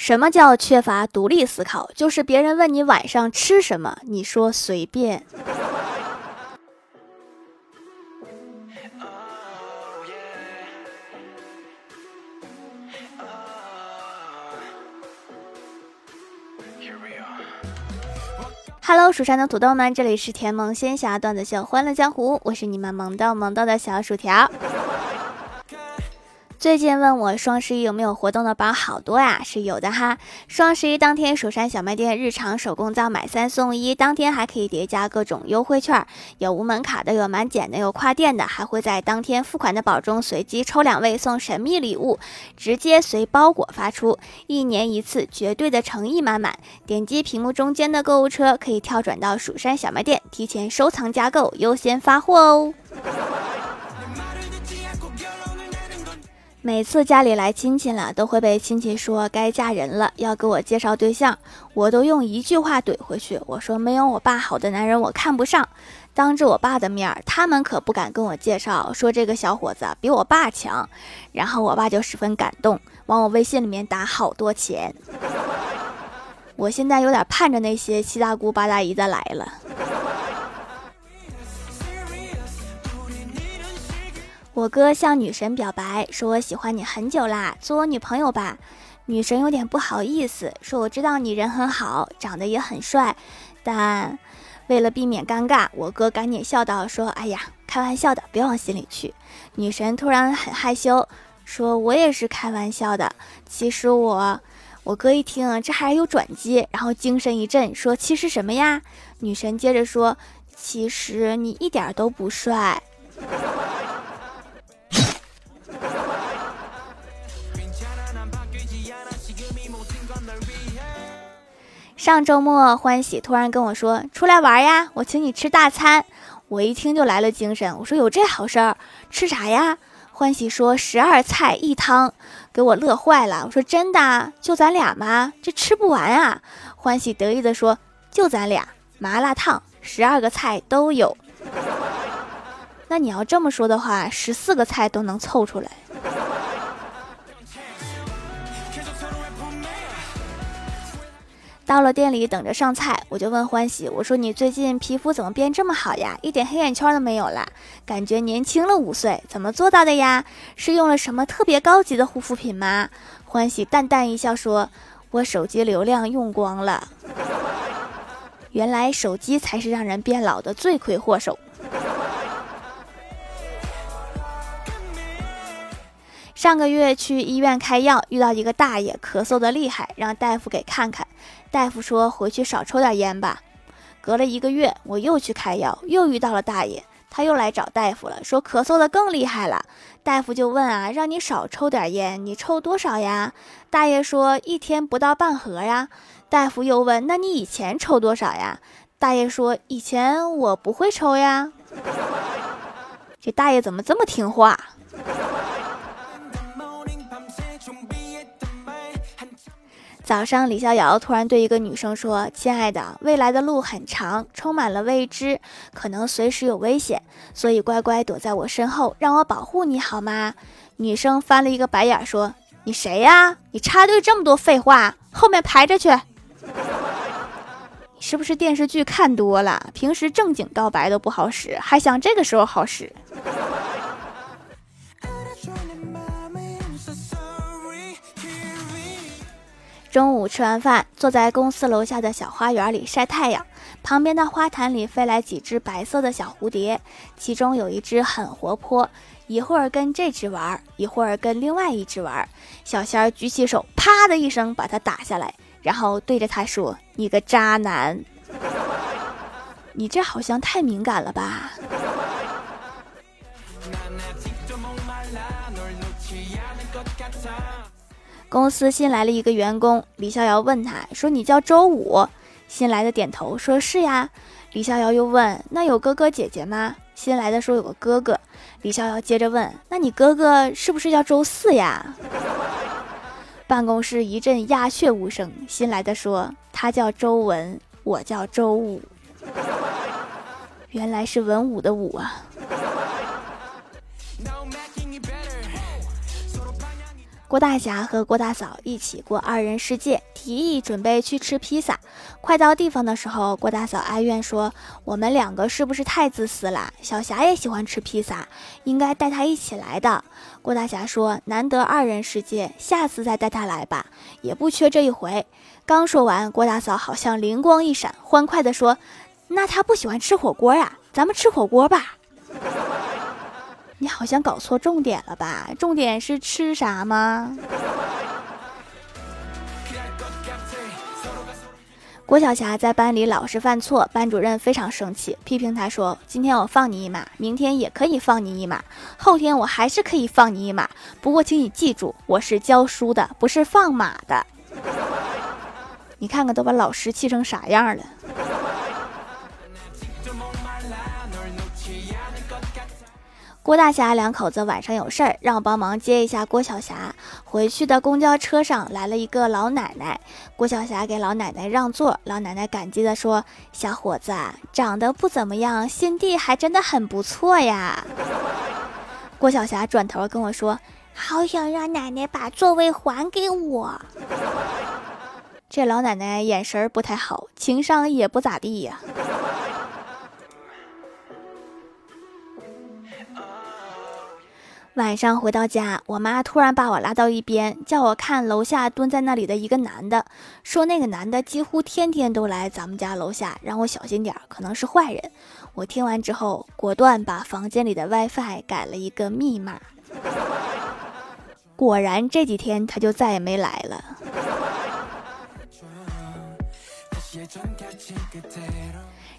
什么叫缺乏独立思考？就是别人问你晚上吃什么，你说随便。Hello，蜀山的土豆们，这里是甜萌仙侠段子秀欢乐江湖，我是你们萌到萌到的小薯条。最近问我双十一有没有活动的宝好多呀，是有的哈。双十一当天，蜀山小卖店日常手工皂买三送一，当天还可以叠加各种优惠券，有无门卡的，有满减的，有跨店的，还会在当天付款的宝中随机抽两位送神秘礼物，直接随包裹发出，一年一次，绝对的诚意满满。点击屏幕中间的购物车，可以跳转到蜀山小卖店，提前收藏加购，优先发货哦。每次家里来亲戚了，都会被亲戚说该嫁人了，要给我介绍对象，我都用一句话怼回去，我说没有我爸好的男人我看不上。当着我爸的面，他们可不敢跟我介绍，说这个小伙子比我爸强。然后我爸就十分感动，往我微信里面打好多钱。我现在有点盼着那些七大姑八大姨的来了。我哥向女神表白，说我喜欢你很久啦，做我女朋友吧。女神有点不好意思，说我知道你人很好，长得也很帅，但为了避免尴尬，我哥赶紧笑道说：“哎呀，开玩笑的，别往心里去。”女神突然很害羞，说我也是开玩笑的。其实我，我哥一听这还有转机，然后精神一振，说：“其实什么呀？”女神接着说：“其实你一点都不帅。”上周末，欢喜突然跟我说：“出来玩呀，我请你吃大餐。”我一听就来了精神，我说：“有这好事儿？吃啥呀？”欢喜说：“十二菜一汤。”给我乐坏了。我说：“真的？就咱俩吗？这吃不完啊！”欢喜得意的说：“就咱俩，麻辣烫，十二个菜都有。那你要这么说的话，十四个菜都能凑出来。”到了店里等着上菜，我就问欢喜：“我说你最近皮肤怎么变这么好呀？一点黑眼圈都没有了，感觉年轻了五岁，怎么做到的呀？是用了什么特别高级的护肤品吗？”欢喜淡淡一笑说：“我手机流量用光了。原来手机才是让人变老的罪魁祸首。”上个月去医院开药，遇到一个大爷咳嗽的厉害，让大夫给看看。大夫说回去少抽点烟吧。隔了一个月，我又去开药，又遇到了大爷，他又来找大夫了，说咳嗽的更厉害了。大夫就问啊，让你少抽点烟，你抽多少呀？大爷说一天不到半盒呀。大夫又问，那你以前抽多少呀？大爷说以前我不会抽呀。这大爷怎么这么听话？早上，李逍遥突然对一个女生说：“亲爱的，未来的路很长，充满了未知，可能随时有危险，所以乖乖躲在我身后，让我保护你好吗？”女生翻了一个白眼，说：“你谁呀？你插队这么多废话，后面排着去。是不是电视剧看多了？平时正经告白都不好使，还想这个时候好使？”中午吃完饭，坐在公司楼下的小花园里晒太阳。旁边的花坛里飞来几只白色的小蝴蝶，其中有一只很活泼，一会儿跟这只玩，一会儿跟另外一只玩。小仙儿举起手，啪的一声把它打下来，然后对着他说：“你个渣男，你这好像太敏感了吧？” 公司新来了一个员工，李逍遥问他说：“你叫周五？”新来的点头说：“是呀。”李逍遥又问：“那有哥哥姐姐吗？”新来的说：“有个哥哥。”李逍遥接着问：“那你哥哥是不是叫周四呀？”办公室一阵鸦雀无声。新来的说：“他叫周文，我叫周五。”原来是文武的武啊。郭大侠和郭大嫂一起过二人世界，提议准备去吃披萨。快到地方的时候，郭大嫂哀怨说：“我们两个是不是太自私了？小霞也喜欢吃披萨，应该带她一起来的。”郭大侠说：“难得二人世界，下次再带她来吧，也不缺这一回。”刚说完，郭大嫂好像灵光一闪，欢快地说：“那她不喜欢吃火锅呀？咱们吃火锅吧。”你好像搞错重点了吧？重点是吃啥吗？郭晓霞在班里老是犯错，班主任非常生气，批评她说：“今天我放你一马，明天也可以放你一马，后天我还是可以放你一马。不过，请你记住，我是教书的，不是放马的。”你看看，都把老师气成啥样了？郭大侠两口子晚上有事儿，让我帮忙接一下郭晓霞。回去的公交车上来了一个老奶奶，郭晓霞给老奶奶让座，老奶奶感激地说：“小伙子长得不怎么样，心地还真的很不错呀。”郭晓霞转头跟我说：“好想让奶奶把座位还给我。”这老奶奶眼神不太好，情商也不咋地呀。晚上回到家，我妈突然把我拉到一边，叫我看楼下蹲在那里的一个男的，说那个男的几乎天天都来咱们家楼下，让我小心点，可能是坏人。我听完之后，果断把房间里的 WiFi 改了一个密码。果然这几天他就再也没来了。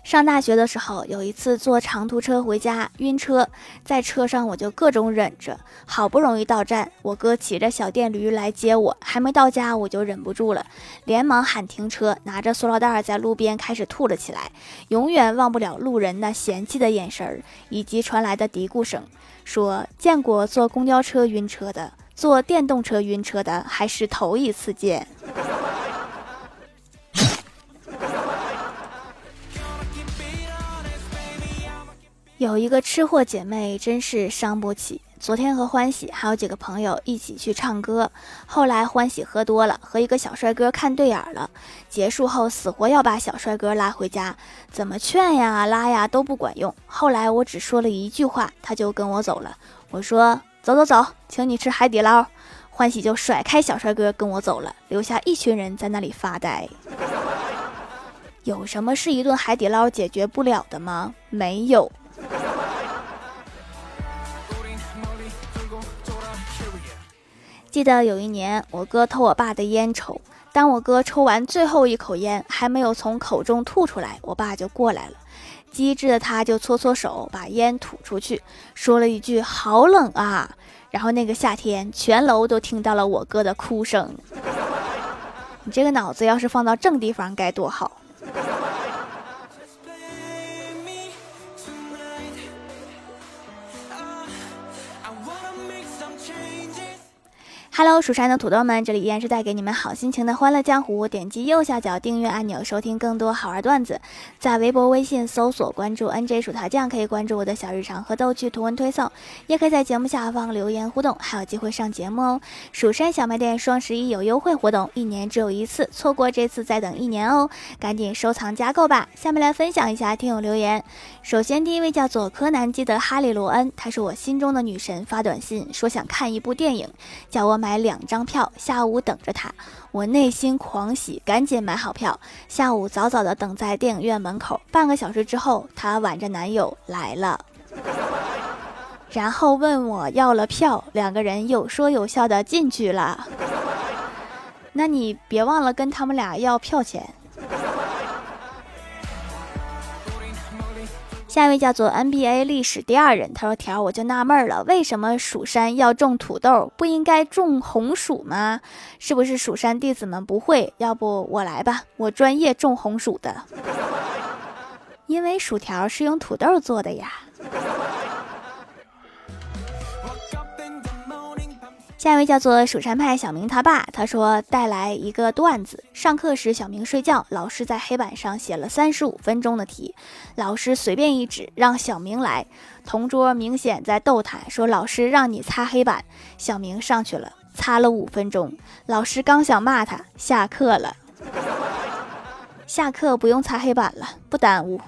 上大学的时候，有一次坐长途车回家，晕车，在车上我就各种忍着，好不容易到站，我哥骑着小电驴来接我，还没到家我就忍不住了，连忙喊停车，拿着塑料袋在路边开始吐了起来，永远忘不了路人那嫌弃的眼神，以及传来的嘀咕声，说见过坐公交车晕车的，坐电动车晕车的还是头一次见。有一个吃货姐妹真是伤不起。昨天和欢喜还有几个朋友一起去唱歌，后来欢喜喝多了，和一个小帅哥看对眼了。结束后死活要把小帅哥拉回家，怎么劝呀拉呀都不管用。后来我只说了一句话，他就跟我走了。我说走走走，请你吃海底捞。欢喜就甩开小帅哥跟我走了，留下一群人在那里发呆。有什么是一顿海底捞解决不了的吗？没有。记得有一年，我哥偷我爸的烟抽。当我哥抽完最后一口烟，还没有从口中吐出来，我爸就过来了。机智的他就搓搓手，把烟吐出去，说了一句“好冷啊”。然后那个夏天，全楼都听到了我哥的哭声。你这个脑子要是放到正地方，该多好。Hello，蜀山的土豆们，这里依然是带给你们好心情的欢乐江湖。点击右下角订阅按钮，收听更多好玩段子。在微博、微信搜索关注 NJ 薯条酱，可以关注我的小日常和逗趣图文推送，也可以在节目下方留言互动，还有机会上节目哦。蜀山小卖店双十一有优惠活动，一年只有一次，错过这次再等一年哦，赶紧收藏加购吧。下面来分享一下听友留言。首先第一位叫做柯南基德哈利罗恩，她是我心中的女神，发短信说想看一部电影，叫我。买两张票，下午等着他，我内心狂喜，赶紧买好票。下午早早的等在电影院门口，半个小时之后，她挽着男友来了，然后问我要了票，两个人有说有笑的进去了。那你别忘了跟他们俩要票钱。下一位叫做 NBA 历史第二人，他说：“条，我就纳闷了，为什么蜀山要种土豆，不应该种红薯吗？是不是蜀山弟子们不会？要不我来吧，我专业种红薯的，因为薯条是用土豆做的呀。”下一位叫做蜀山派小明他爸，他说带来一个段子：上课时小明睡觉，老师在黑板上写了三十五分钟的题，老师随便一指让小明来，同桌明显在逗他，说老师让你擦黑板，小明上去了，擦了五分钟，老师刚想骂他，下课了。下课不用擦黑板了，不耽误。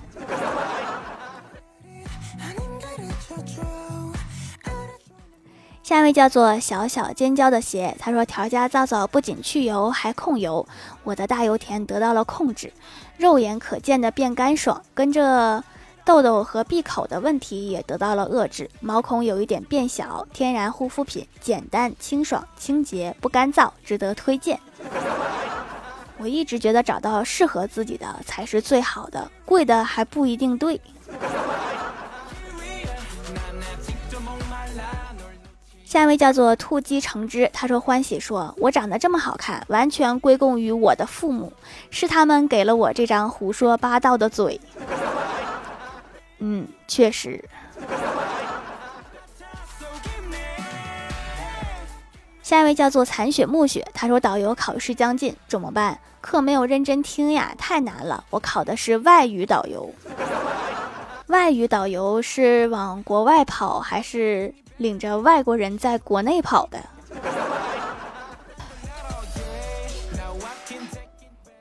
下一位叫做小小尖椒的鞋，他说调家皂皂不仅去油还控油，我的大油田得到了控制，肉眼可见的变干爽，跟着痘痘和闭口的问题也得到了遏制，毛孔有一点变小，天然护肤品，简单清爽清洁不干燥，值得推荐。我一直觉得找到适合自己的才是最好的，贵的还不一定对。下一位叫做兔鸡橙汁，他说欢喜说：“我长得这么好看，完全归功于我的父母，是他们给了我这张胡说八道的嘴。”嗯，确实。下一位叫做残雪暮雪，他说导游考试将近，怎么办？课没有认真听呀，太难了。我考的是外语导游，外语导游是往国外跑还是？领着外国人在国内跑的。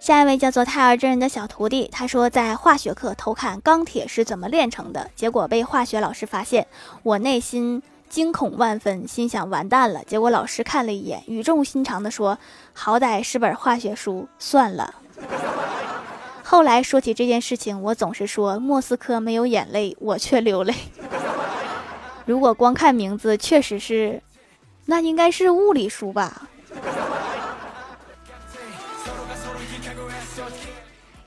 下一位叫做泰尔真人的小徒弟，他说在化学课偷看钢铁是怎么炼成的，结果被化学老师发现，我内心惊恐万分，心想完蛋了。结果老师看了一眼，语重心长的说：“好歹是本化学书，算了。”后来说起这件事情，我总是说莫斯科没有眼泪，我却流泪。如果光看名字，确实是，那应该是物理书吧。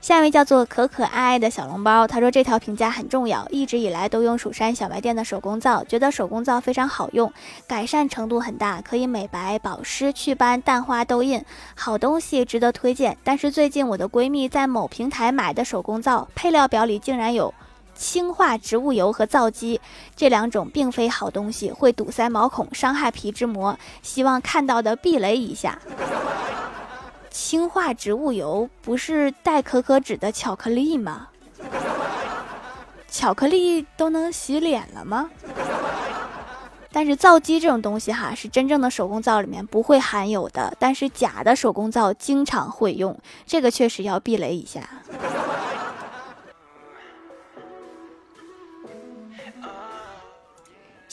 下一位叫做可可爱爱的小笼包，他说这条评价很重要，一直以来都用蜀山小卖店的手工皂，觉得手工皂非常好用，改善程度很大，可以美白、保湿、祛斑、淡化痘印，好东西值得推荐。但是最近我的闺蜜在某平台买的手工皂，配料表里竟然有。氢化植物油和皂基这两种并非好东西，会堵塞毛孔，伤害皮脂膜。希望看到的避雷一下。氢化植物油不是带可可脂的巧克力吗？巧克力都能洗脸了吗？但是皂基这种东西哈，是真正的手工皂里面不会含有的，但是假的手工皂经常会用，这个确实要避雷一下。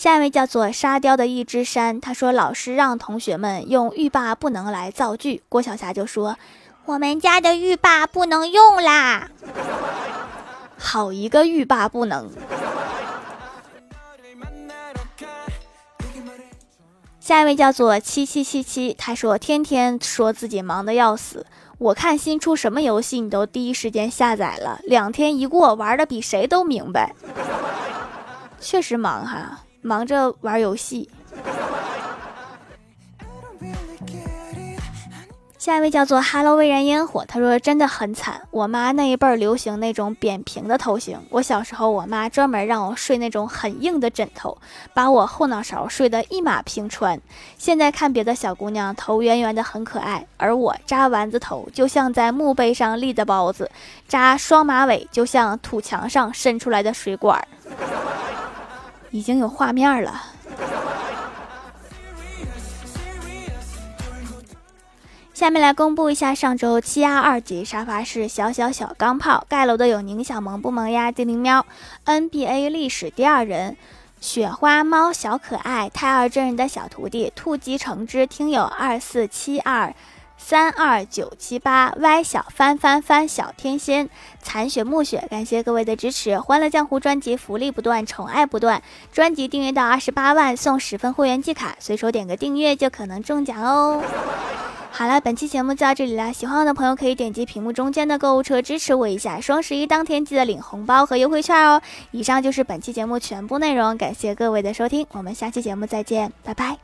下一位叫做沙雕的一只山，他说老师让同学们用欲罢不能来造句，郭晓霞就说我们家的欲罢不能用啦，好一个欲罢不能。下一位叫做七七七七，他说天天说自己忙的要死，我看新出什么游戏你都第一时间下载了，两天一过玩的比谁都明白，确实忙哈。忙着玩游戏。下一位叫做哈喽微燃烟火，他说真的很惨。我妈那一辈儿流行那种扁平的头型，我小时候我妈专门让我睡那种很硬的枕头，把我后脑勺睡得一马平川。现在看别的小姑娘头圆圆的很可爱，而我扎丸子头就像在墓碑上立的包子，扎双马尾就像土墙上伸出来的水管。已经有画面了。下面来公布一下上周七压二级沙发是小小小钢炮盖楼的有宁小萌不萌呀精灵喵 NBA 历史第二人雪花猫小可爱胎儿真人的小徒弟兔姬橙汁听友二四七二。三二九七八歪小翻翻翻小天仙残雪暮雪，感谢各位的支持！欢乐江湖专辑福利不断，宠爱不断。专辑订阅到二十八万送十份会员季卡，随手点个订阅就可能中奖哦。好了，本期节目就到这里了，喜欢我的朋友可以点击屏幕中间的购物车支持我一下。双十一当天记得领红包和优惠券哦。以上就是本期节目全部内容，感谢各位的收听，我们下期节目再见，拜拜。